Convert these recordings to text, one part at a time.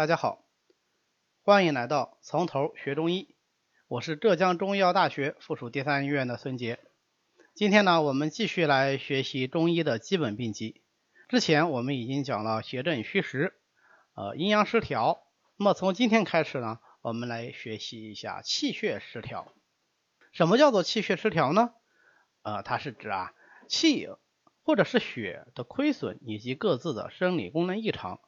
大家好，欢迎来到从头学中医。我是浙江中医药大学附属第三医院的孙杰。今天呢，我们继续来学习中医的基本病机。之前我们已经讲了邪正虚实，呃，阴阳失调。那么从今天开始呢，我们来学习一下气血失调。什么叫做气血失调呢？呃，它是指啊气或者是血的亏损以及各自的生理功能异常，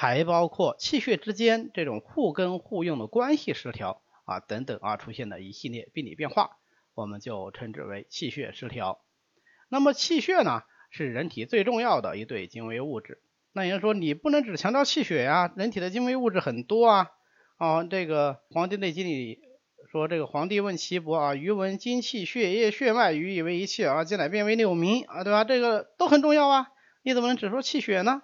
还包括气血之间这种互根互用的关系失调。啊，等等啊，出现的一系列病理变化，我们就称之为气血失调。那么气血呢，是人体最重要的一对精微物质。那也就说，你不能只强调气血呀，人体的精微物质很多啊。啊，这个《黄帝内经》里说，这个皇帝问岐伯啊，余闻精气血液血脉，余以为一气啊，今乃变为六名啊，对吧？这个都很重要啊，你怎么能只说气血呢？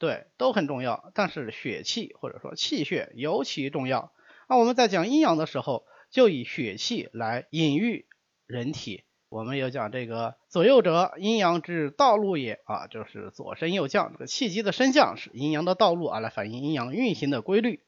对，都很重要，但是血气或者说气血尤其重要。那我们在讲阴阳的时候，就以血气来隐喻人体。我们有讲这个左右者，阴阳之道路也啊，就是左升右降，这个气机的升降是阴阳的道路啊，来反映阴阳运行的规律。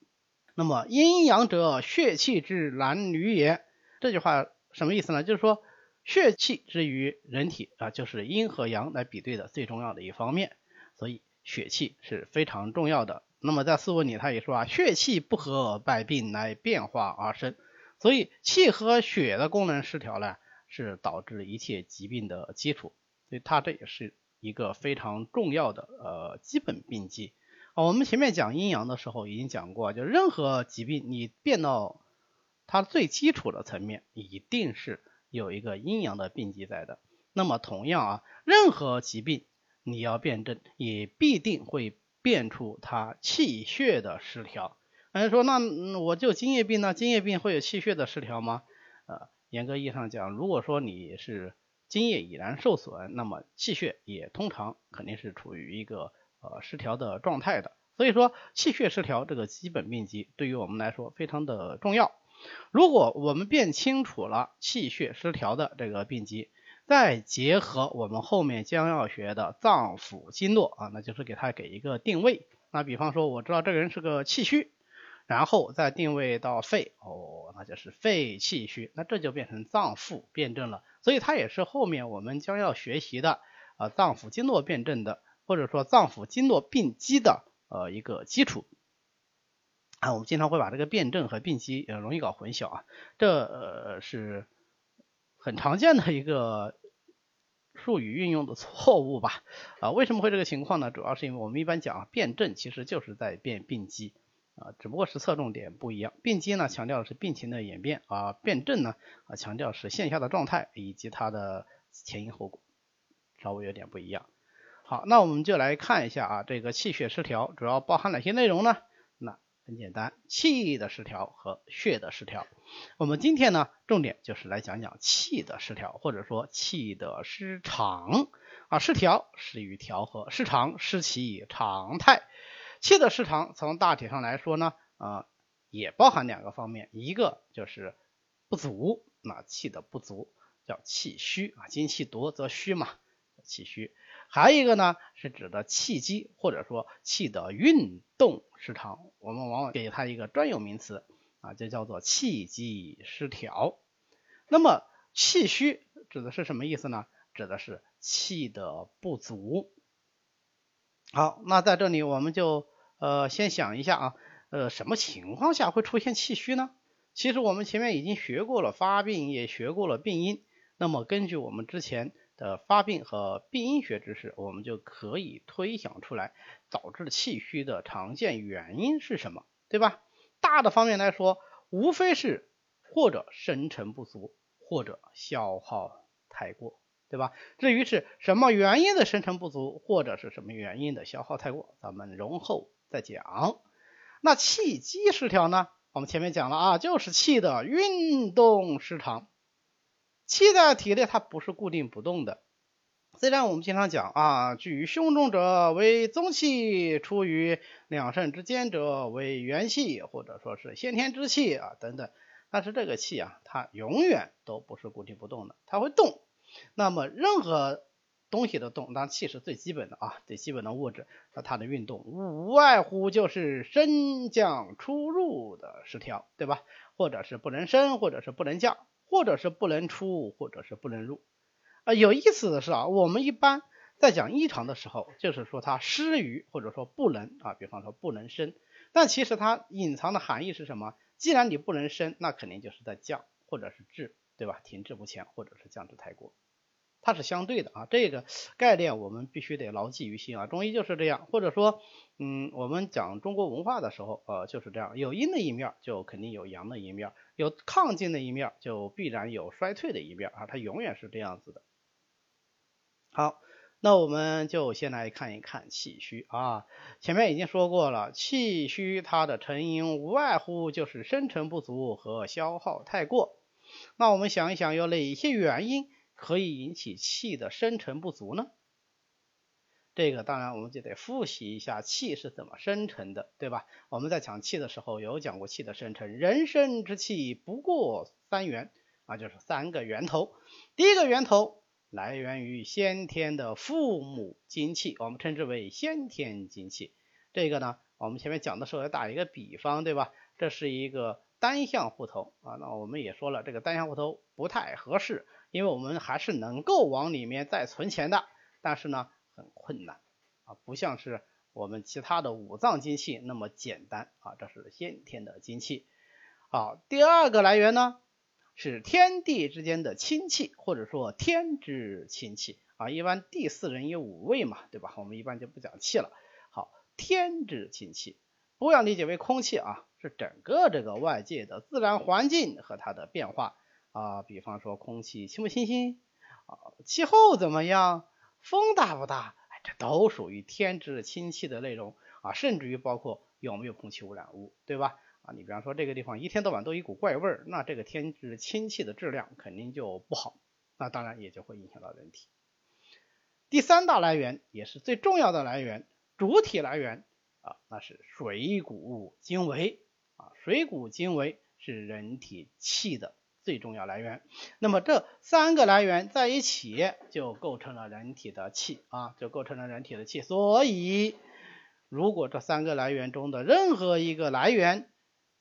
那么阴阳者，血气之男女也。这句话什么意思呢？就是说血气之于人体啊，就是阴和阳来比对的最重要的一方面，所以血气是非常重要的。那么在四问里，他也说啊，血气不和，百病乃变化而生。所以气和血的功能失调呢，是导致一切疾病的基础。所以它这也是一个非常重要的呃基本病机。啊，我们前面讲阴阳的时候已经讲过，就任何疾病你变到它最基础的层面，一定是有一个阴阳的病机在的。那么同样啊，任何疾病你要辨证，也必定会。变出它气血的失调，有人说那我就津液病呢？津液病会有气血的失调吗？呃，严格意义上讲，如果说你是津液已然受损，那么气血也通常肯定是处于一个呃失调的状态的。所以说气血失调这个基本病机对于我们来说非常的重要。如果我们辨清楚了气血失调的这个病机，再结合我们后面将要学的脏腑经络啊，那就是给他给一个定位。那比方说，我知道这个人是个气虚，然后再定位到肺，哦，那就是肺气虚，那这就变成脏腑辩证了。所以它也是后面我们将要学习的啊脏腑经络辩证的，或者说脏腑经络病机的呃一个基础。啊，我们经常会把这个辩证和病机呃容易搞混淆啊，这呃是。很常见的一个术语运用的错误吧？啊，为什么会这个情况呢？主要是因为我们一般讲啊辨证，其实就是在辨病机啊，只不过是侧重点不一样。病机呢，强调的是病情的演变啊；辨证呢，啊，强调是线下的状态以及它的前因后果，稍微有点不一样。好，那我们就来看一下啊，这个气血失调主要包含哪些内容呢？很简单，气的失调和血的失调。我们今天呢，重点就是来讲讲气的失调，或者说气的失常啊。失调失于调和，失常失其常态。气的失常，从大体上来说呢，啊，也包含两个方面，一个就是不足，那气的不足叫气虚啊，精气夺则虚嘛，气虚。还有一个呢，是指的气机或者说气的运动失常，我们往往给它一个专有名词啊，就叫做气机失调。那么气虚指的是什么意思呢？指的是气的不足。好，那在这里我们就呃先想一下啊，呃什么情况下会出现气虚呢？其实我们前面已经学过了发病，也学过了病因。那么根据我们之前。的发病和病因学知识，我们就可以推想出来导致气虚的常见原因是什么，对吧？大的方面来说，无非是或者生成不足，或者消耗太过，对吧？至于是什么原因的生成不足，或者是什么原因的消耗太过，咱们容后再讲。那气机失调呢？我们前面讲了啊，就是气的运动失常。气在体内，它不是固定不动的。虽然我们经常讲啊，居于胸中者为宗气，出于两肾之间者为元气，或者说是先天之气啊等等。但是这个气啊，它永远都不是固定不动的，它会动。那么任何东西的动，当气是最基本的啊，最基本的物质，那它的运动无外乎就是升降出入的失调，对吧？或者是不能升，或者是不能降，或者是不能出，或者是不能入。啊，有意思的是啊，我们一般在讲异常的时候，就是说它失于或者说不能啊，比方说不能升，但其实它隐藏的含义是什么？既然你不能升，那肯定就是在降或者是滞，对吧？停滞不前或者是降至太过。它是相对的啊，这个概念我们必须得牢记于心啊。中医就是这样，或者说，嗯，我们讲中国文化的时候，呃，就是这样，有阴的一面就肯定有阳的一面，有亢进的一面就必然有衰退的一面啊，它永远是这样子的。好，那我们就先来看一看气虚啊。前面已经说过了，气虚它的成因无外乎就是生成不足和消耗太过。那我们想一想，有哪些原因？可以引起气的生成不足呢？这个当然我们就得复习一下气是怎么生成的，对吧？我们在讲气的时候有讲过气的生成，人生之气不过三源啊，就是三个源头。第一个源头来源于先天的父母精气，我们称之为先天精气。这个呢，我们前面讲的时候要打一个比方，对吧？这是一个单向户头啊，那我们也说了，这个单向户头不太合适。因为我们还是能够往里面再存钱的，但是呢很困难啊，不像是我们其他的五脏精气那么简单啊，这是先天的精气。好，第二个来源呢是天地之间的亲气，或者说天之亲气啊，一般地四人有五味嘛，对吧？我们一般就不讲气了。好，天之亲气不要理解为空气啊，是整个这个外界的自然环境和它的变化。啊，比方说空气清不清新啊，气候怎么样，风大不大，哎，这都属于天之清气的内容啊，甚至于包括有没有空气污染物，对吧？啊，你比方说这个地方一天到晚都一股怪味儿，那这个天之清气的质量肯定就不好，那当然也就会影响到人体。第三大来源也是最重要的来源，主体来源啊，那是水谷精微啊，水谷精微是人体气的。最重要来源，那么这三个来源在一起就构成了人体的气啊，就构成了人体的气。所以，如果这三个来源中的任何一个来源，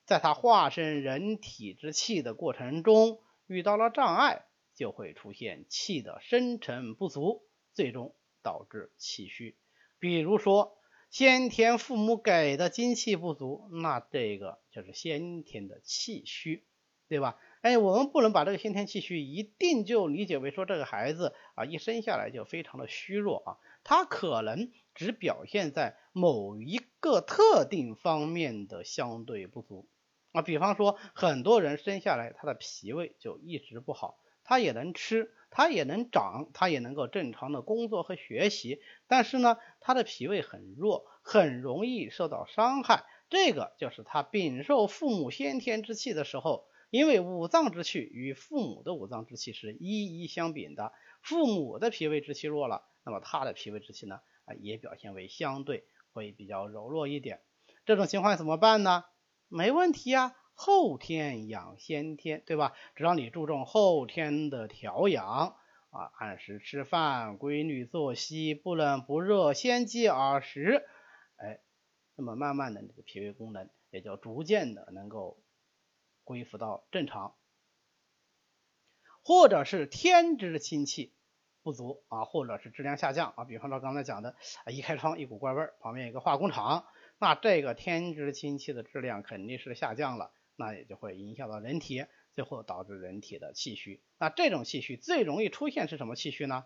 在它化身人体之气的过程中遇到了障碍，就会出现气的生成不足，最终导致气虚。比如说，先天父母给的精气不足，那这个就是先天的气虚，对吧？哎，我们不能把这个先天气虚一定就理解为说这个孩子啊一生下来就非常的虚弱啊，他可能只表现在某一个特定方面的相对不足啊，比方说很多人生下来他的脾胃就一直不好，他也能吃，他也能长，他也能够正常的工作和学习，但是呢他的脾胃很弱，很容易受到伤害，这个就是他禀受父母先天之气的时候。因为五脏之气与父母的五脏之气是一一相禀的，父母的脾胃之气弱了，那么他的脾胃之气呢啊也表现为相对会比较柔弱一点。这种情况怎么办呢？没问题啊，后天养先天，对吧？只要你注重后天的调养啊，按时吃饭，规律作息，不冷不热，先饥而食，哎，那么慢慢的这个脾胃功能也就逐渐的能够。恢复到正常，或者是天之清气不足啊，或者是质量下降啊。比方说刚才讲的，一开窗一股怪味儿，旁边有个化工厂，那这个天之清气的质量肯定是下降了，那也就会影响到人体，最后导致人体的气虚。那这种气虚最容易出现是什么气虚呢？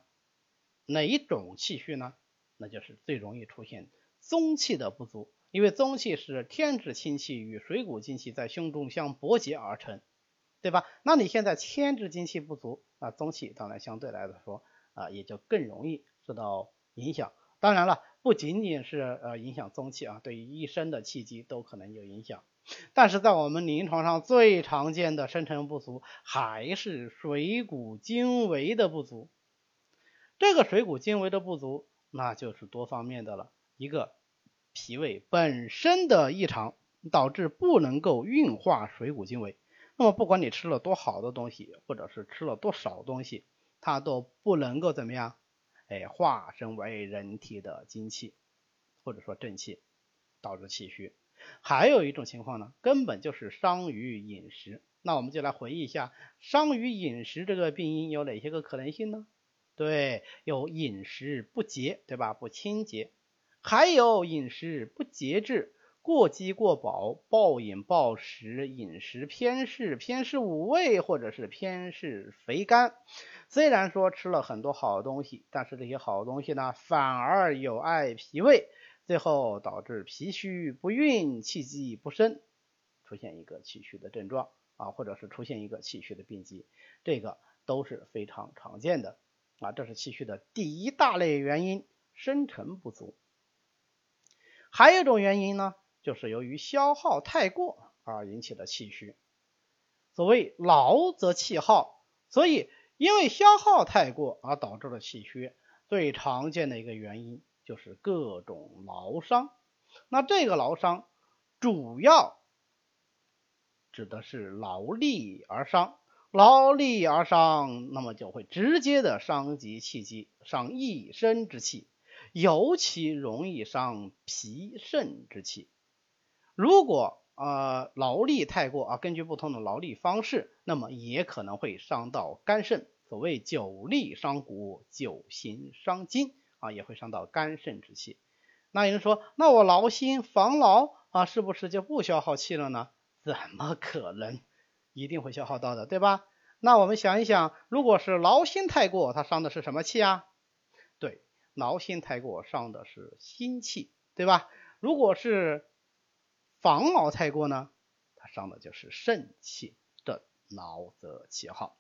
哪一种气虚呢？那就是最容易出现宗气的不足。因为宗气是天之清气与水谷精气在胸中相搏结而成，对吧？那你现在天之精气不足，那宗气当然相对来说啊也就更容易受到影响。当然了，不仅仅是呃影响宗气啊，对于一身的气机都可能有影响。但是在我们临床上最常见的生成不足还是水谷精微的不足。这个水谷精微的不足，那就是多方面的了，一个。脾胃本身的异常导致不能够运化水谷精微，那么不管你吃了多好的东西，或者是吃了多少东西，它都不能够怎么样哎，化身为人体的精气或者说正气，导致气虚。还有一种情况呢，根本就是伤于饮食。那我们就来回忆一下，伤于饮食这个病因有哪些个可能性呢？对，有饮食不洁，对吧？不清洁，还有饮食不节制，过饥过饱，暴饮暴食，饮食偏嗜，偏嗜五味，或者是偏嗜肥甘。虽然说吃了很多好东西，但是这些好东西呢，反而有碍脾胃，最后导致脾虚不运，气机不升，出现一个气虚的症状。啊，或者是出现一个气虚的病机，这个都是非常常见的啊。这是气虚的第一大类原因，生成不足。还有一种原因呢，就是由于消耗太过而引起的气虚。所谓劳则气耗，所以因为消耗太过而导致了气虚，最常见的一个原因就是各种劳伤。那这个劳伤主要。指的是劳力而伤，劳力而伤，那么就会直接的伤及气机，伤一身之气，尤其容易伤脾肾之气。如果呃劳力太过啊，根据不同的劳力方式，那么也可能会伤到肝肾。所谓久力伤骨，久行伤筋啊，也会伤到肝肾之气。那有人说，那我劳心防劳啊，是不是就不消耗气了呢？怎么可能？一定会消耗到的，对吧？那我们想一想，如果是劳心太过，它伤的是什么气啊？劳心太过伤的是心气，对吧？如果是防劳太过呢，它伤的就是肾气。这劳则气耗。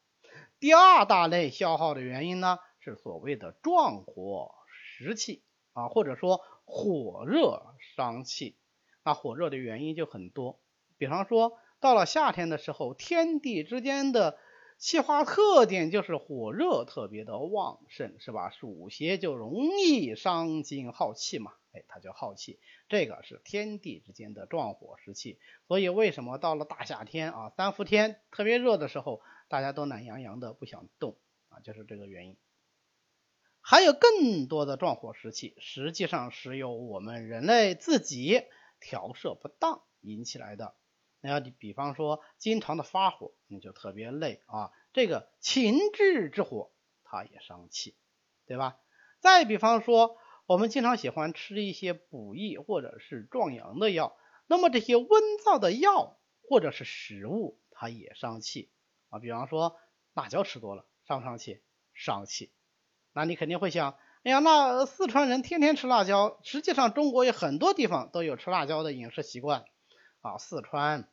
第二大类消耗的原因呢，是所谓的壮火食气啊，或者说火热伤气。那火热的原因就很多。比方说，到了夏天的时候，天地之间的气化特点就是火热特别的旺盛，是吧？暑邪就容易伤精耗气嘛，哎，它就耗气，这个是天地之间的壮火时气。所以为什么到了大夏天啊，三伏天特别热的时候，大家都懒洋洋的不想动啊，就是这个原因。还有更多的壮火时气，实际上是由我们人类自己调摄不当引起来的。那要比方说，经常的发火，你就特别累啊。这个情志之火，它也伤气，对吧？再比方说，我们经常喜欢吃一些补益或者是壮阳的药，那么这些温燥的药或者是食物，它也伤气啊。比方说，辣椒吃多了，伤不伤气？伤气。那你肯定会想，哎呀，那四川人天天吃辣椒，实际上中国有很多地方都有吃辣椒的饮食习惯啊，四川。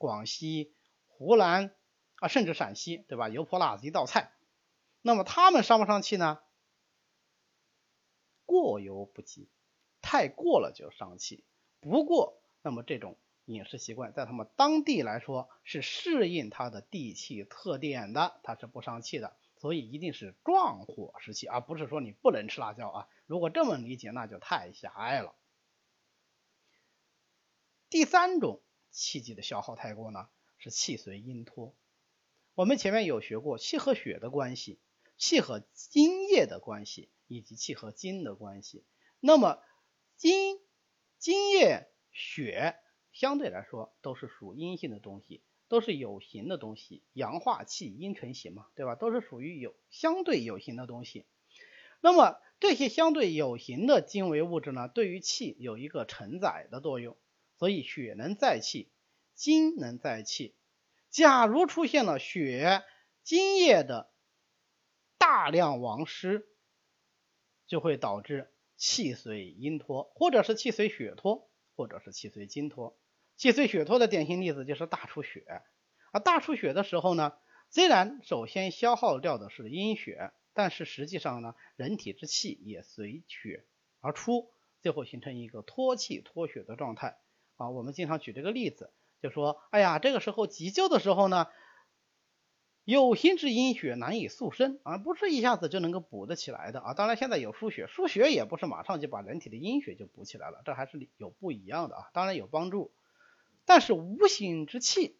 广西、湖南啊，甚至陕西，对吧？油泼辣子一道菜，那么他们伤不伤气呢？过犹不及，太过了就伤气。不过，那么这种饮食习惯在他们当地来说是适应它的地气特点的，它是不伤气的。所以一定是壮火时期，而不是说你不能吃辣椒啊。如果这么理解，那就太狭隘了。第三种。气机的消耗太过呢，是气随阴脱。我们前面有学过气和血的关系，气和津液的关系，以及气和精的关系。那么精、津液、血相对来说都是属阴性的东西，都是有形的东西，阳化气，阴成形嘛，对吧？都是属于有相对有形的东西。那么这些相对有形的精微物质呢，对于气有一个承载的作用。所以血能载气，精能载气。假如出现了血、精液的大量亡失，就会导致气随阴脱，或者是气随血脱，或者是气随精脱。气随血脱的典型例子就是大出血。而大出血的时候呢，虽然首先消耗掉的是阴血，但是实际上呢，人体之气也随血而出，最后形成一个脱气脱血的状态。啊，我们经常举这个例子，就说，哎呀，这个时候急救的时候呢，有形之阴血难以速生啊，不是一下子就能够补得起来的啊。当然，现在有输血，输血也不是马上就把人体的阴血就补起来了，这还是有不一样的啊。当然有帮助，但是无形之气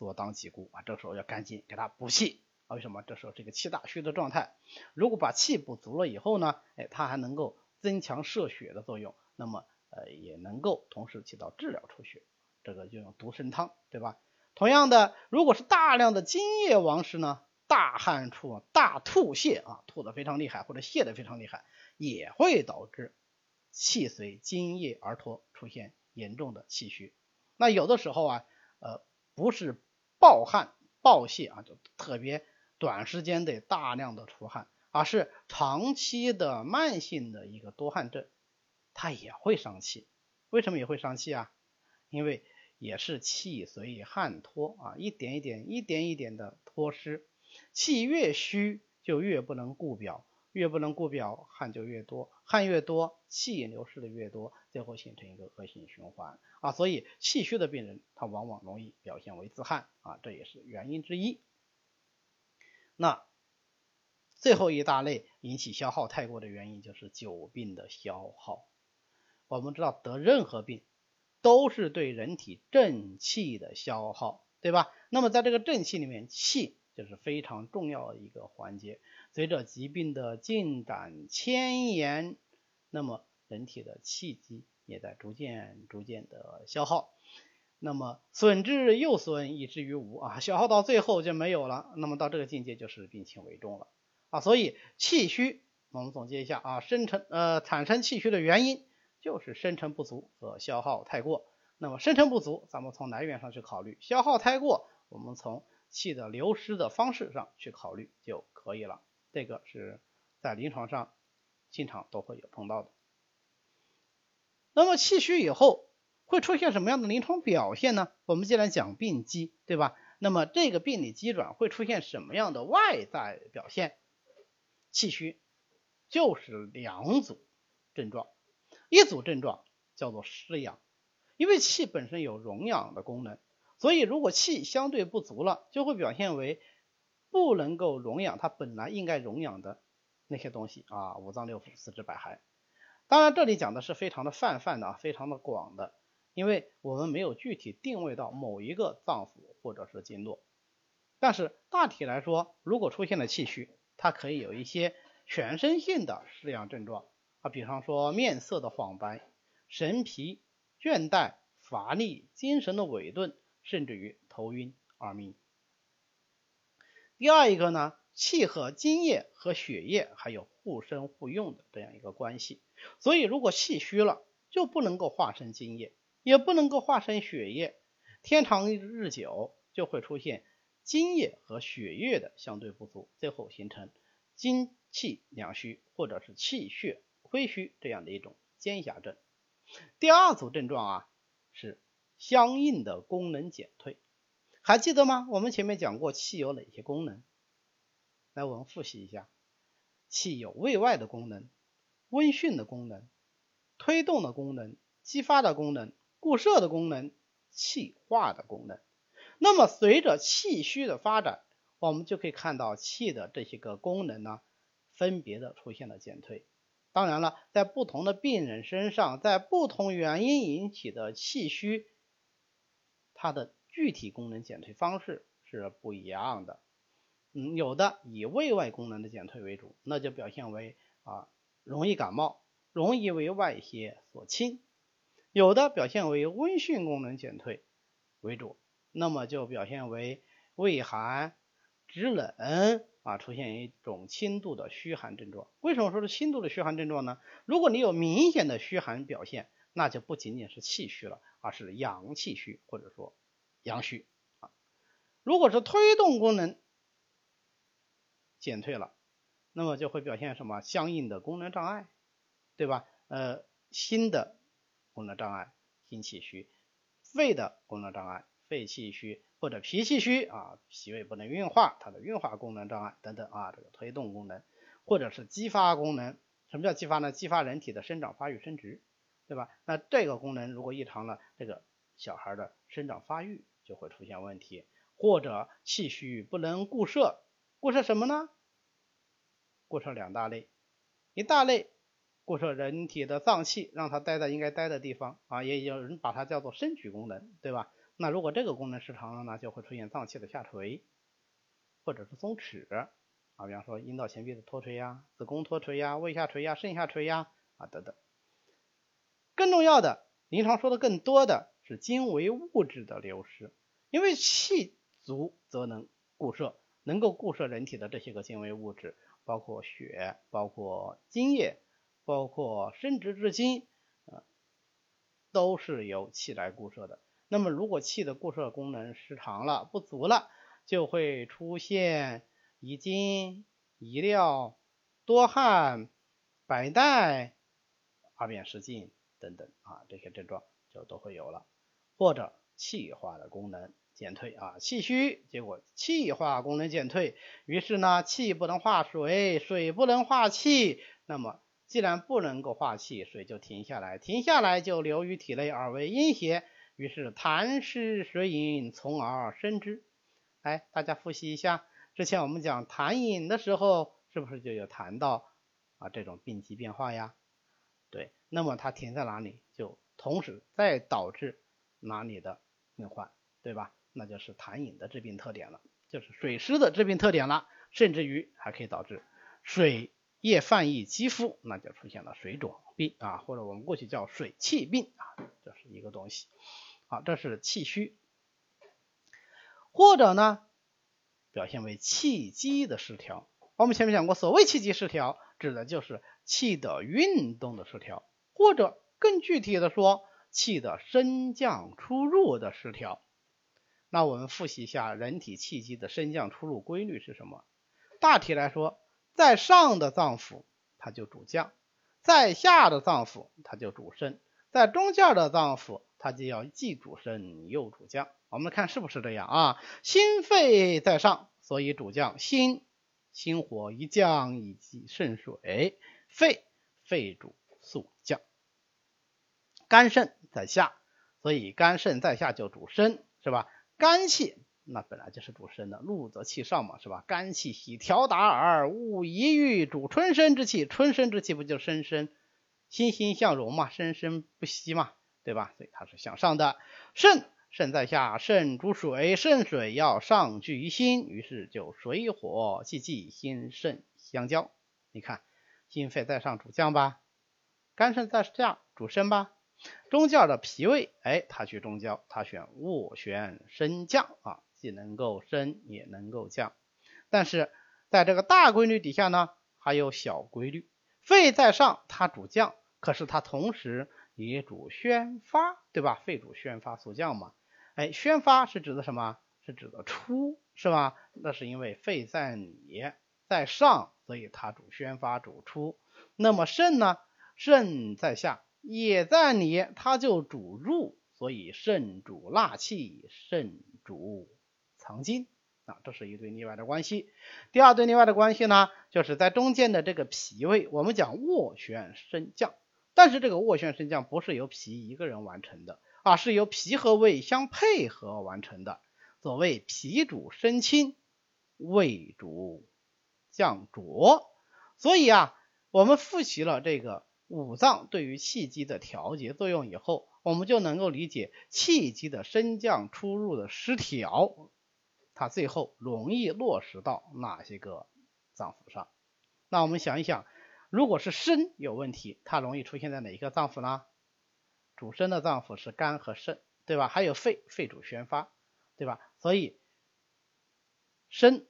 所当即固啊，这时候要赶紧给他补气啊，为什么？这时候这个气大虚的状态，如果把气补足了以后呢，哎，它还能够增强摄血的作用，那么呃也能够同时起到治疗出血，这个就用独参汤，对吧？同样的，如果是大量的津液亡失呢，大汗出、大吐泻啊，吐的非常厉害或者泻的非常厉害，也会导致气随津液而脱，出现严重的气虚。那有的时候啊，呃，不是暴汗暴泻啊，就特别。短时间得大量的出汗，而是长期的慢性的一个多汗症，它也会伤气。为什么也会伤气啊？因为也是气随汗脱啊，一点一点、一点一点的脱失。气越虚就越不能固表，越不能固表，汗就越多，汗越多，气流失的越多，最后形成一个恶性循环啊。所以气虚的病人，他往往容易表现为自汗啊，这也是原因之一。那最后一大类引起消耗太过的原因就是久病的消耗。我们知道得任何病都是对人体正气的消耗，对吧？那么在这个正气里面，气就是非常重要的一个环节。随着疾病的进展迁延，那么人体的气机也在逐渐逐渐的消耗。那么损之又损，以至于无啊，消耗到最后就没有了。那么到这个境界就是病情为重了啊。所以气虚，我们总结一下啊，生成呃产生气虚的原因就是生成不足和消耗太过。那么生成不足，咱们从来源上去考虑；消耗太过，我们从气的流失的方式上去考虑就可以了。这个是在临床上经常都会有碰到的。那么气虚以后。会出现什么样的临床表现呢？我们既然讲病机，对吧？那么这个病理机转会出现什么样的外在表现？气虚就是两组症状，一组症状叫做失阳，因为气本身有荣养的功能，所以如果气相对不足了，就会表现为不能够荣养它本来应该荣养的那些东西啊，五脏六腑、四肢百骸。当然，这里讲的是非常的泛泛的啊，非常的广的。因为我们没有具体定位到某一个脏腑或者是经络，但是大体来说，如果出现了气虚，它可以有一些全身性的失养症状啊，比方说面色的黄白、神疲、倦怠、乏力、精神的萎顿，甚至于头晕、耳鸣。第二一个呢，气和津液和血液还有互生互用的这样一个关系，所以如果气虚了，就不能够化生津液。也不能够化生血液，天长日久就会出现津液和血液的相对不足，最后形成精气两虚或者是气血亏虚这样的一种肩狭症。第二组症状啊是相应的功能减退，还记得吗？我们前面讲过气有哪些功能？来，我们复习一下，气有胃外的功能、温煦的功能、推动的功能、激发的功能。固摄的功能，气化的功能。那么随着气虚的发展，我们就可以看到气的这些个功能呢，分别的出现了减退。当然了，在不同的病人身上，在不同原因引起的气虚，它的具体功能减退方式是不一样的。嗯，有的以胃外功能的减退为主，那就表现为啊容易感冒，容易为外邪所侵。有的表现为温煦功能减退为主，那么就表现为畏寒、肢冷啊，出现一种轻度的虚寒症状。为什么说是轻度的虚寒症状呢？如果你有明显的虚寒表现，那就不仅仅是气虚了，而是阳气虚或者说阳虚啊。如果是推动功能减退了，那么就会表现什么相应的功能障碍，对吧？呃，心的。功能障碍，心气虚；肺的功能障碍，肺气虚或者脾气虚啊，脾胃不能运化，它的运化功能障碍等等啊，这个推动功能或者是激发功能。什么叫激发呢？激发人体的生长发育生殖，对吧？那这个功能如果异常了，这个小孩的生长发育就会出现问题，或者气虚不能固摄，固摄什么呢？固摄两大类，一大类。固摄人体的脏器，让它待在应该待的地方啊，也有人把它叫做升举功能，对吧？那如果这个功能失常了呢，就会出现脏器的下垂。或者是松弛啊，比方说阴道前壁的脱垂呀、子宫脱垂呀、胃下垂呀、肾下垂呀啊等等。更重要的，临床说的更多的是精微物质的流失，因为气足则能固摄，能够固摄人体的这些个精微物质，包括血、包括精液、包括生殖之精，啊，都是由气来固摄的。那么如果气的固摄功能失常了、不足了，就会出现遗精、遗尿、多汗、白带、大便失禁。等等啊，这些症状就都会有了，或者气化的功能减退啊，气虚，结果气化功能减退，于是呢，气不能化水，水不能化气，那么既然不能够化气，水就停下来，停下来就流于体内而为阴邪，于是痰湿水饮，从而生之。哎，大家复习一下，之前我们讲痰饮的时候，是不是就有谈到啊这种病机变化呀？对，那么它停在哪里，就同时再导致哪里的病患，对吧？那就是痰饮的致病特点了，就是水湿的致病特点了，甚至于还可以导致水液泛溢肌肤，那就出现了水肿病啊，或者我们过去叫水气病啊，这是一个东西。好，这是气虚，或者呢表现为气机的失调。我们前面讲过，所谓气机失调，指的就是气的运动的失调，或者更具体的说，气的升降出入的失调。那我们复习一下人体气机的升降出入规律是什么？大体来说，在上的脏腑它就主降，在下的脏腑它就主升，在中间的脏腑它就要既主升又主降。我们看是不是这样啊？心肺在上，所以主降心。心火一降，以及肾水，肺肺主速降。肝肾在下，所以肝肾在下就主升，是吧？肝气那本来就是主升的，怒则气上嘛，是吧？肝气喜调达而，勿一欲主春生之气，春生之气不就生生欣欣向荣嘛，生生不息嘛，对吧？所以它是向上的。肾。肾在下，肾主水，肾水要上聚于心，于是就水火既济，心肾相交。你看，心肺在上主降吧，肝肾在下主升吧。中间的脾胃，哎，它去中焦，它选斡旋升降啊，既能够升也能够降。但是在这个大规律底下呢，还有小规律。肺在上，它主降，可是它同时也主宣发，对吧？肺主宣发速降嘛。哎，宣发是指的什么？是指的出，是吧？那是因为肺在里，在上，所以它主宣发主出。那么肾呢？肾在下，也在里，它就主入，所以肾主纳气，肾主藏精啊，这是一对例外的关系。第二对例外的关系呢，就是在中间的这个脾胃，我们讲斡旋升降，但是这个斡旋升降不是由脾一个人完成的。啊，是由脾和胃相配合完成的。所谓脾主升清，胃主降浊。所以啊，我们复习了这个五脏对于气机的调节作用以后，我们就能够理解气机的升降出入的失调，它最后容易落实到哪些个脏腑上。那我们想一想，如果是升有问题，它容易出现在哪一个脏腑呢？主升的脏腑是肝和肾，对吧？还有肺，肺主宣发，对吧？所以升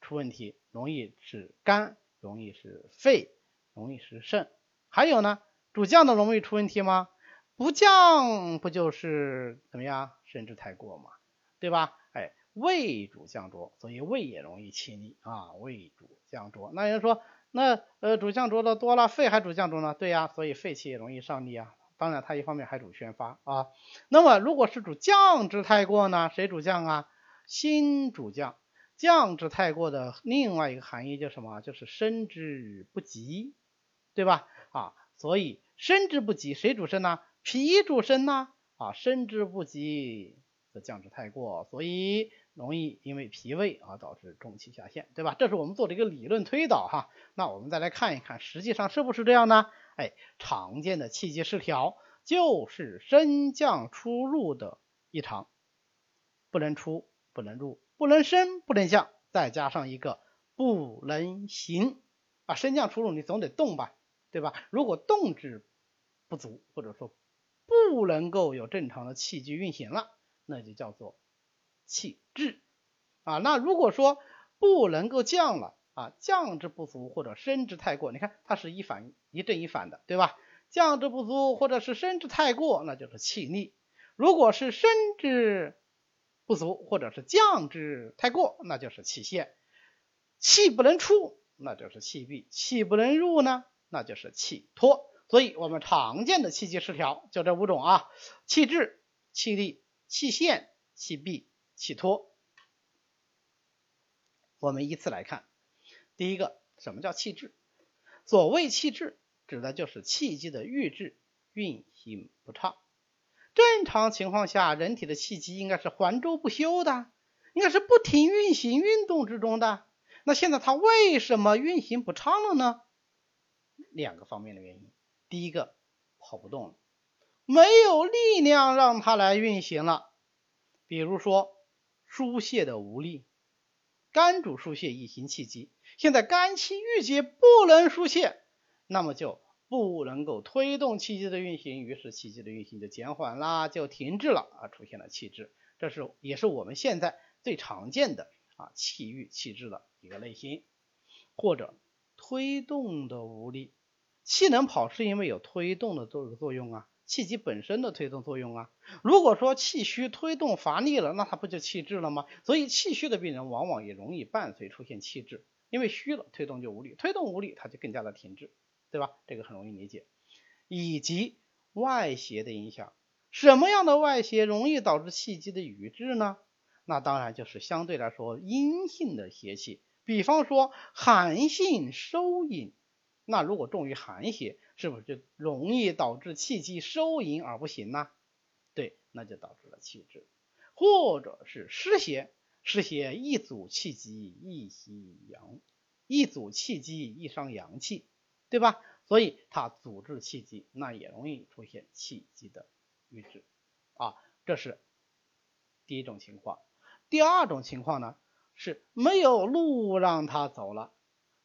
出问题，容易是肝，容易是肺，容易是肾。还有呢，主降的容易出问题吗？不降不就是怎么样？肾质太过嘛，对吧？哎，胃主降浊，所以胃也容易气逆啊。胃主降浊，那人说，那呃主降浊的多了，肺还主降浊呢？对呀，所以肺气也容易上逆啊。当然，它一方面还主宣发啊。那么，如果是主降之太过呢？谁主降啊？心主降。降之太过的另外一个含义叫什么？就是升之不及，对吧？啊，所以升之不及，谁主升呢？脾主升呢？啊，升之不及则降之太过，所以容易因为脾胃而导致中气下陷，对吧？这是我们做的一个理论推导哈。那我们再来看一看，实际上是不是这样呢？哎，常见的气机失调就是升降出入的异常，不能出，不能入，不能升，不能降，再加上一个不能行啊，升降出入你总得动吧，对吧？如果动之不足，或者说不能够有正常的气机运行了，那就叫做气滞啊。那如果说不能够降了啊，降之不足或者升之太过，你看它是一反一正一反的，对吧？降之不足或者是升之太过，那就是气逆；如果是升之不足或者是降之太过，那就是气陷。气不能出，那就是气闭；气不能入呢，那就是气脱。所以，我们常见的气机失调就这五种啊：气滞、气逆、气陷、气闭、气脱。我们依次来看，第一个，什么叫气滞？所谓气滞。指的就是气机的郁滞运行不畅。正常情况下，人体的气机应该是环周不休的，应该是不停运行运动之中的。那现在它为什么运行不畅了呢？两个方面的原因。第一个，跑不动了，没有力量让它来运行了。比如说疏泄的无力，肝主疏泄以行气机，现在肝气郁结不能疏泄。那么就不能够推动气机的运行，于是气机的运行就减缓啦，就停滞了啊，出现了气滞，这是也是我们现在最常见的啊气郁气滞的一个类型，或者推动的无力，气能跑是因为有推动的作作用啊，气机本身的推动作用啊，如果说气虚推动乏力了，那它不就气滞了吗？所以气虚的病人往往也容易伴随出现气滞，因为虚了推动就无力，推动无力它就更加的停滞。对吧？这个很容易理解，以及外邪的影响，什么样的外邪容易导致气机的瘀滞呢？那当然就是相对来说阴性的邪气，比方说寒性收引，那如果重于寒邪，是不是就容易导致气机收引而不行呢？对，那就导致了气滞，或者是湿邪，湿邪一阻气机，易袭阳，一阻气机易伤阳气。对吧？所以它阻滞气机，那也容易出现气机的瘀滞啊。这是第一种情况。第二种情况呢，是没有路让它走了，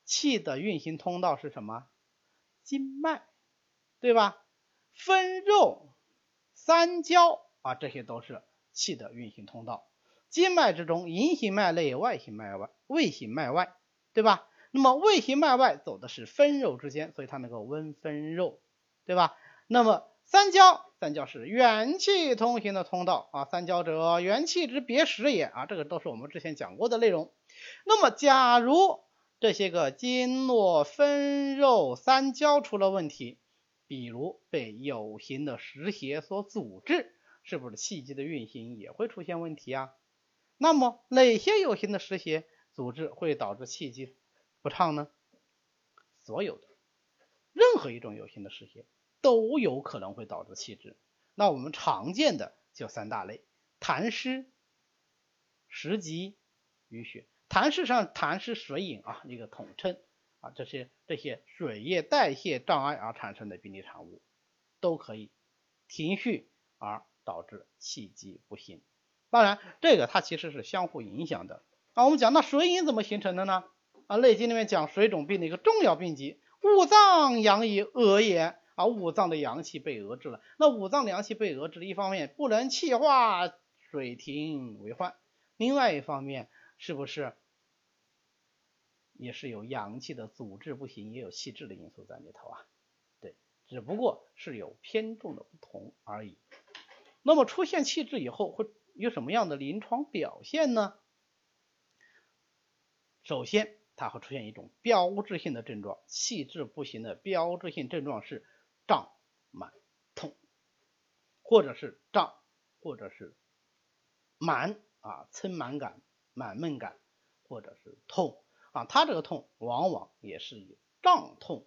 气的运行通道是什么？经脉，对吧？分肉、三焦啊，这些都是气的运行通道。经脉之中，阴行脉内，外行脉外，胃行脉外，对吧？那么胃行脉外走的是分肉之间，所以它能够温分肉，对吧？那么三焦，三焦是元气通行的通道啊，三焦者元气之别实也啊，这个都是我们之前讲过的内容。那么假如这些个经络分肉三焦出了问题，比如被有形的实邪所阻滞，是不是气机的运行也会出现问题啊？那么哪些有形的实邪阻滞会导致气机？不畅呢？所有的任何一种有形的湿邪都有可能会导致气滞。那我们常见的就三大类：痰湿、食积、淤血。痰湿上痰湿水饮啊，一个统称啊，这些这些水液代谢障碍而产生的病理产物，都可以停蓄而导致气机不行。当然，这个它其实是相互影响的。啊，我们讲那水饮怎么形成的呢？啊，《内经》里面讲水肿病的一个重要病机，五脏阳以遏也啊，五脏的阳气被遏制了。那五脏的阳气被遏制，一方面不能气化，水停为患；另外一方面，是不是也是有阳气的阻滞不行，也有气滞的因素在里头啊？对，只不过是有偏重的不同而已。那么出现气滞以后，会有什么样的临床表现呢？首先。它会出现一种标志性的症状，气滞不行的标志性症状是胀满痛，或者是胀，或者是满啊，撑满感、满闷感，或者是痛啊。它这个痛往往也是以胀痛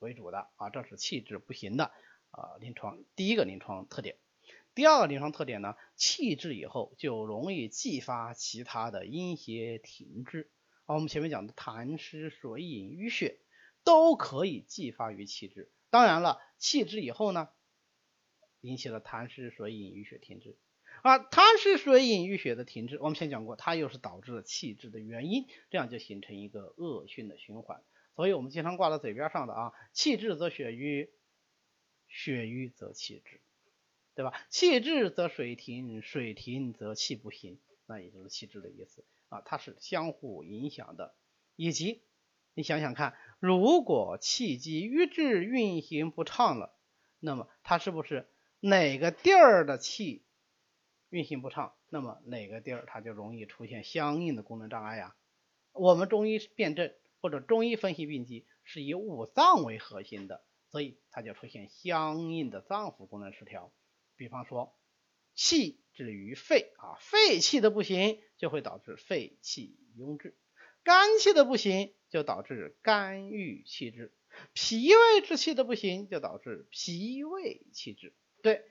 为主的啊，这是气滞不行的啊临床第一个临床特点。第二个临床特点呢，气滞以后就容易继发其他的阴邪停滞。啊，我们前面讲的痰湿、水饮、淤血都可以继发于气滞。当然了，气滞以后呢，引起了痰湿、水饮、淤血停滞。啊，它是水饮淤血的停滞，我们先讲过，它又是导致了气滞的原因，这样就形成一个恶性的循环。所以我们经常挂在嘴边上的啊，气滞则血瘀，血瘀则气滞，对吧？气滞则水停，水停则气不行，那也就是气滞的意思啊，它是相互影响的。以及你想想看，如果气机瘀滞运行不畅了，那么它是不是哪个地儿的气？运行不畅，那么哪个地儿它就容易出现相应的功能障碍呀？我们中医辨证或者中医分析病机是以五脏为核心的，所以它就出现相应的脏腑功能失调。比方说，气滞于肺啊，肺气的不行就会导致肺气壅滞；肝气的不行就导致肝郁气滞；脾胃之气的不行就导致脾胃气滞。对。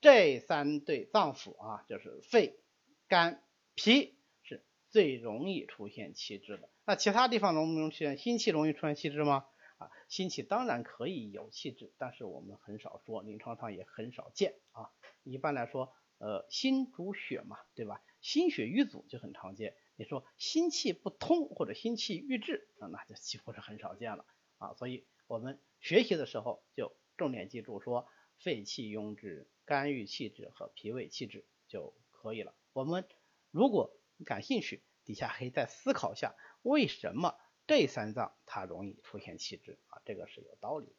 这三对脏腑啊，就是肺、肝、脾，是最容易出现气滞的。那其他地方容不容易出现心气容易出现气滞吗？啊，心气当然可以有气滞，但是我们很少说，临床上也很少见啊。一般来说，呃，心主血嘛，对吧？心血瘀阻就很常见。你说心气不通或者心气郁滞啊，那就几乎是很少见了啊。所以我们学习的时候就重点记住说。肺气壅滞、肝郁气滞和脾胃气滞就可以了。我们如果感兴趣，底下可以再思考一下，为什么这三脏它容易出现气滞啊？这个是有道理的。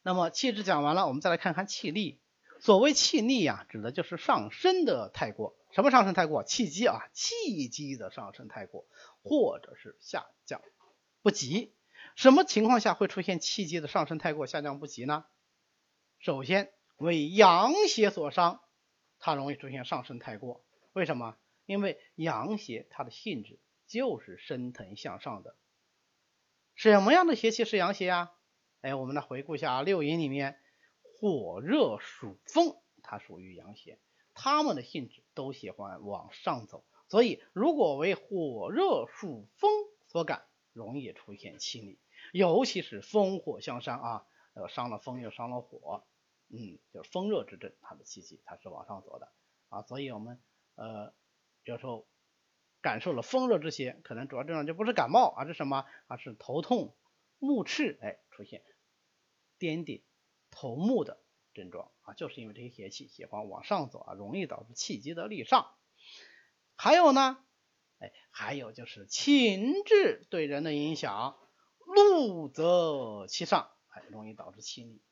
那么气滞讲完了，我们再来看看气逆。所谓气逆呀，指的就是上升的太过。什么上升太过？气机啊，气机的上升太过，或者是下降不及。什么情况下会出现气机的上升太过、下降不及呢？首先为阳邪所伤，它容易出现上升太过。为什么？因为阳邪它的性质就是升腾向上的。什么样的邪气是阳邪啊？哎，我们来回顾一下啊，六淫里面火热属风，它属于阳邪，它们的性质都喜欢往上走。所以，如果为火热属风所感，容易出现气逆。尤其是风火相伤啊，呃，伤了风又伤了火，嗯，就是风热之症，它的气机它是往上走的啊，所以我们呃有时候感受了风热之邪，可能主要症状就不是感冒，而是什么？而是头痛、目赤，哎，出现颠顶、头目的症状啊，就是因为这些邪气喜欢往上走啊，容易导致气机的逆上。还有呢，哎，还有就是情志对人的影响。怒则气上，哎，容易导致气逆；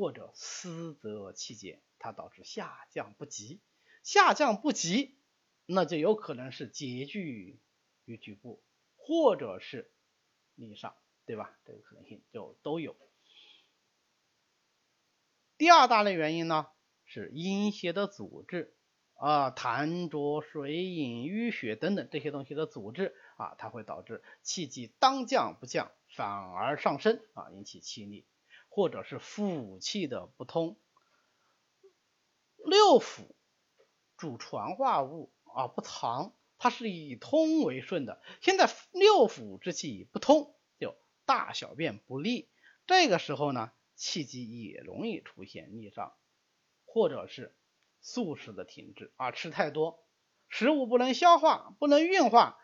或者思则气结，它导致下降不及。下降不及，那就有可能是结聚于局部，或者是逆上，对吧？这个可能性就都有。第二大类原因呢，是阴邪的阻滞。啊，痰浊、水饮、淤血等等这些东西的阻滞啊，它会导致气机当降不降，反而上升啊，引起气逆，或者是腑气的不通。六腑主传化物啊，不藏，它是以通为顺的。现在六腑之气不通，就大小便不利，这个时候呢，气机也容易出现逆上，或者是。素食的停滞啊，吃太多，食物不能消化，不能运化，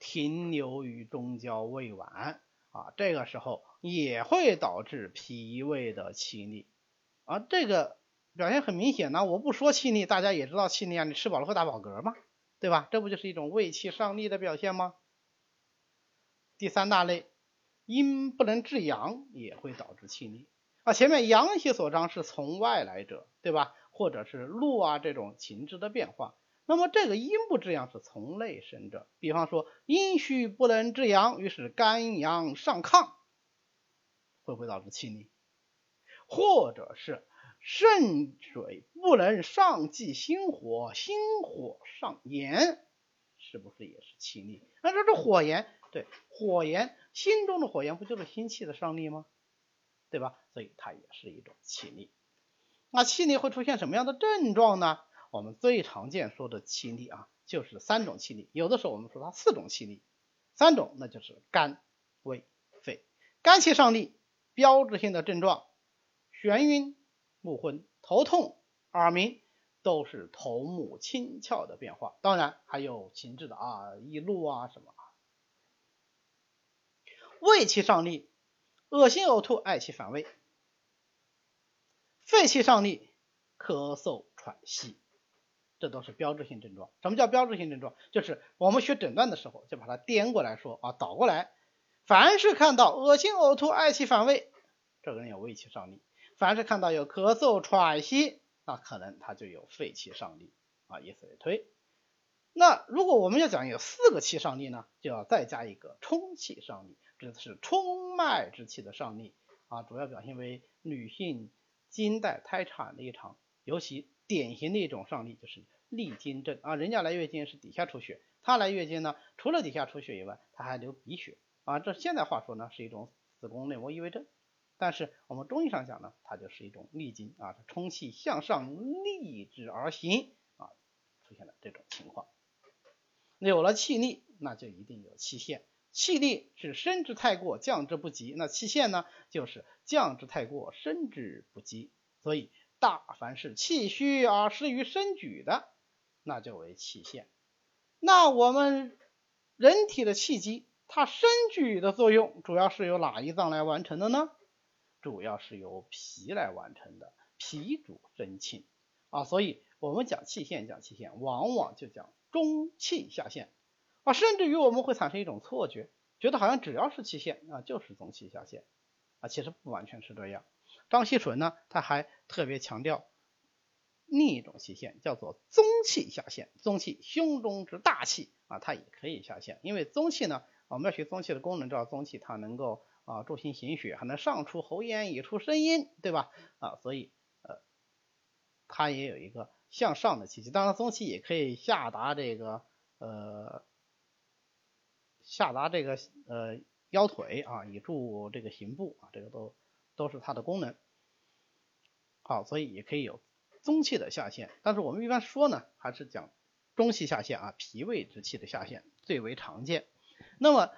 停留于中焦胃脘啊，这个时候也会导致脾胃的气逆啊。这个表现很明显呢，我不说气逆，大家也知道气逆啊，你吃饱了会打饱嗝嘛，对吧？这不就是一种胃气上逆的表现吗？第三大类，阴不能制阳，也会导致气逆啊。前面阳邪所伤是从外来者，对吧？或者是怒啊这种情志的变化，那么这个阴不制阳是从内生者，比方说阴虚不能制阳，于是肝阳上亢，会不会导致气逆？或者是肾水不能上济心火，心火上炎，是不是也是气逆？那这是火炎，对，火炎，心中的火炎不就是心气的上逆吗？对吧？所以它也是一种气逆。那气逆会出现什么样的症状呢？我们最常见说的气逆啊，就是三种气逆，有的时候我们说它四种气逆，三种那就是肝、胃、肺。肝气上逆，标志性的症状：眩晕、目昏、头痛、耳鸣，都是头目轻窍的变化，当然还有情志的啊，易怒啊什么。胃气上逆，恶心呕吐，嗳气反胃；肺气上逆，咳嗽喘息，这都是标志性症状。什么叫标志性症状？就是我们学诊断的时候，就把它颠过来说啊，倒过来。凡是看到恶心呕吐、嗳气反胃，这个人有胃气上逆；凡是看到有咳嗽喘息，那可能他就有肺气上逆啊，以此类推。那如果我们要讲有四个气上逆呢，就要再加一个冲气上逆。指的是冲脉之气的上逆啊，主要表现为女性经带胎产的异常，尤其典型的一种上逆就是逆经症啊，人家来月经是底下出血，她来月经呢，除了底下出血以外，她还流鼻血啊，这现在话说呢是一种子宫内膜异位症，但是我们中医上讲呢，它就是一种逆经啊，冲气向上逆之而行啊，出现了这种情况，有了气逆，那就一定有气陷。气逆是升之太过，降之不及。那气陷呢，就是降之太过，升之不及。所以，大凡是气虚而失于升举的，那就为气陷。那我们人体的气机，它升举的作用，主要是由哪一脏来完成的呢？主要是由脾来完成的。脾主升气啊，所以我们讲气陷，讲气陷，往往就讲中气下陷。啊，甚至于我们会产生一种错觉，觉得好像只要是气陷啊，就是中气下陷啊，其实不完全是这样。张锡纯呢，他还特别强调另一种气陷，叫做中气下陷。中气，胸中之大气啊，它也可以下陷。因为中气呢，我们要学中气的功能，知道中气它能够啊助心行血，还能上出喉咽，以出声音，对吧？啊，所以呃，它也有一个向上的气机。当然，中气也可以下达这个呃。下达这个呃腰腿啊，以助这个行步啊，这个都都是它的功能。好，所以也可以有中气的下陷，但是我们一般说呢，还是讲中气下陷啊，脾胃之气的下陷最为常见。那么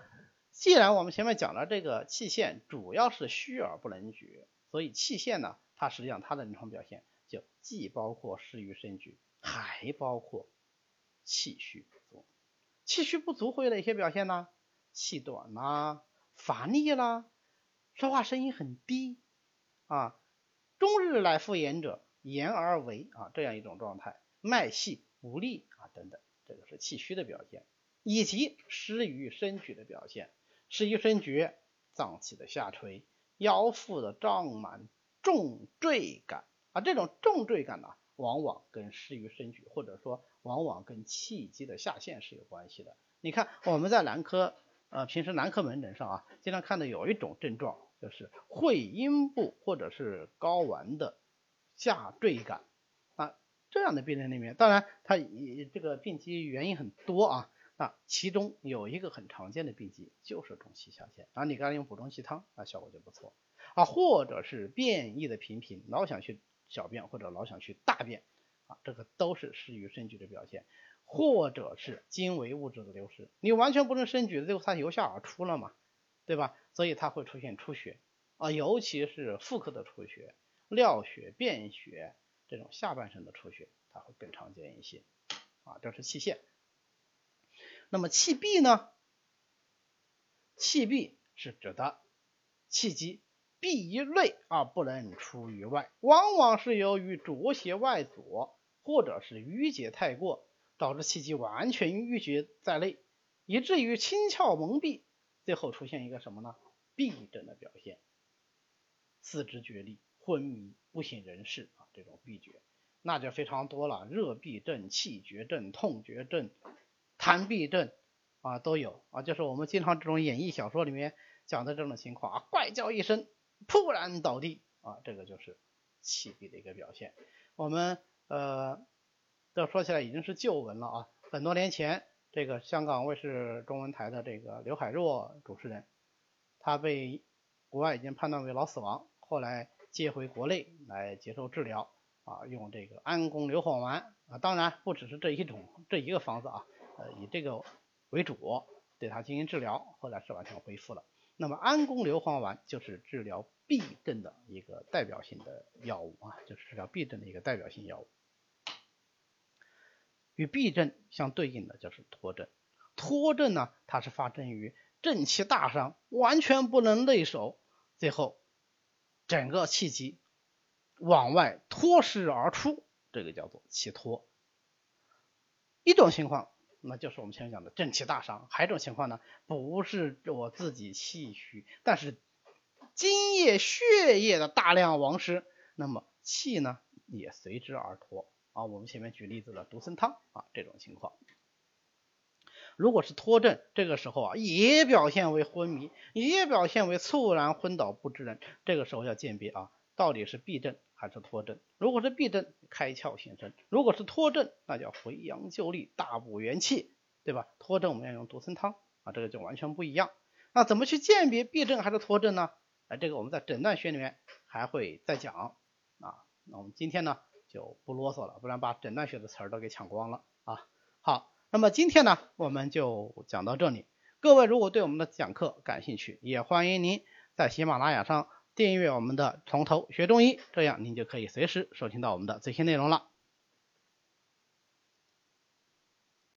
既然我们前面讲了这个气陷主要是虚而不能举，所以气陷呢，它实际上它的临床表现就既包括失于身举，还包括气虚不足。气虚不足会有哪些表现呢？气短啦，乏力啦，说话声音很低啊，终日来复言者，言而为啊这样一种状态，脉细无力啊等等，这个是气虚的表现，以及失于身举的表现，失于身举，脏器的下垂，腰腹的胀满，重坠感啊，这种重坠感呢，往往跟失于身举或者说。往往跟气机的下陷是有关系的。你看我们在男科，呃，平时男科门诊上啊，经常看到有一种症状，就是会阴部或者是睾丸的下坠感啊。这样的病人里面，当然它这个病机原因很多啊，那其中有一个很常见的病机就是中气下陷，然后你刚才用补中气汤啊，效果就不错啊。或者是便意的频频，老想去小便或者老想去大便。啊，这个都是失于肾举的表现，或者是精微物质的流失。你完全不能肾举，最后它由下而出了嘛，对吧？所以它会出现出血啊，尤其是妇科的出血、尿血、便血这种下半身的出血，它会更常见一些啊。这是气陷。那么气闭呢？气闭是指的气机。闭于内而不能出于外，往往是由于浊邪外阻，或者是淤结太过，导致气机完全淤结在内，以至于清窍蒙蔽，最后出现一个什么呢？闭症的表现，四肢厥力、昏迷、不省人事啊，这种闭绝，那就非常多了，热闭症、气绝症、痛绝症、痰闭症啊都有啊，就是我们经常这种演绎小说里面讲的这种情况啊，怪叫一声。突然倒地啊，这个就是气闭的一个表现。我们呃，这说起来已经是旧闻了啊。很多年前，这个香港卫视中文台的这个刘海若主持人，他被国外已经判断为脑死亡，后来接回国内来接受治疗啊，用这个安宫硫磺丸啊，当然不只是这一种这一个方子啊，呃，以这个为主对它进行治疗，后来是完全恢复了。那么安宫硫磺丸就是治疗痹症的一个代表性的药物啊，就是治疗痹症的一个代表性药物。与痹症相对应的就是脱症。脱症呢，它是发生于正气大伤，完全不能内守，最后整个气机往外脱失而出，这个叫做气脱。一种情况，那就是我们前面讲的正气大伤；还有一种情况呢，不是我自己气虚，但是津液、血液的大量亡失，那么气呢也随之而脱啊。我们前面举例子了独参汤啊，这种情况，如果是脱症，这个时候啊也表现为昏迷，也表现为猝然昏倒不知人，这个时候要鉴别啊，到底是痹症。还是脱症，如果是痹症，开窍形身；如果是脱症，那叫回阳救力，大补元气，对吧？脱症我们要用独参汤啊，这个就完全不一样。那怎么去鉴别痹症还是脱症呢？哎，这个我们在诊断学里面还会再讲啊。那我们今天呢就不啰嗦了，不然把诊断学的词儿都给抢光了啊。好，那么今天呢我们就讲到这里。各位如果对我们的讲课感兴趣，也欢迎您在喜马拉雅上。订阅我们的从头学中医，这样您就可以随时收听到我们的最新内容了。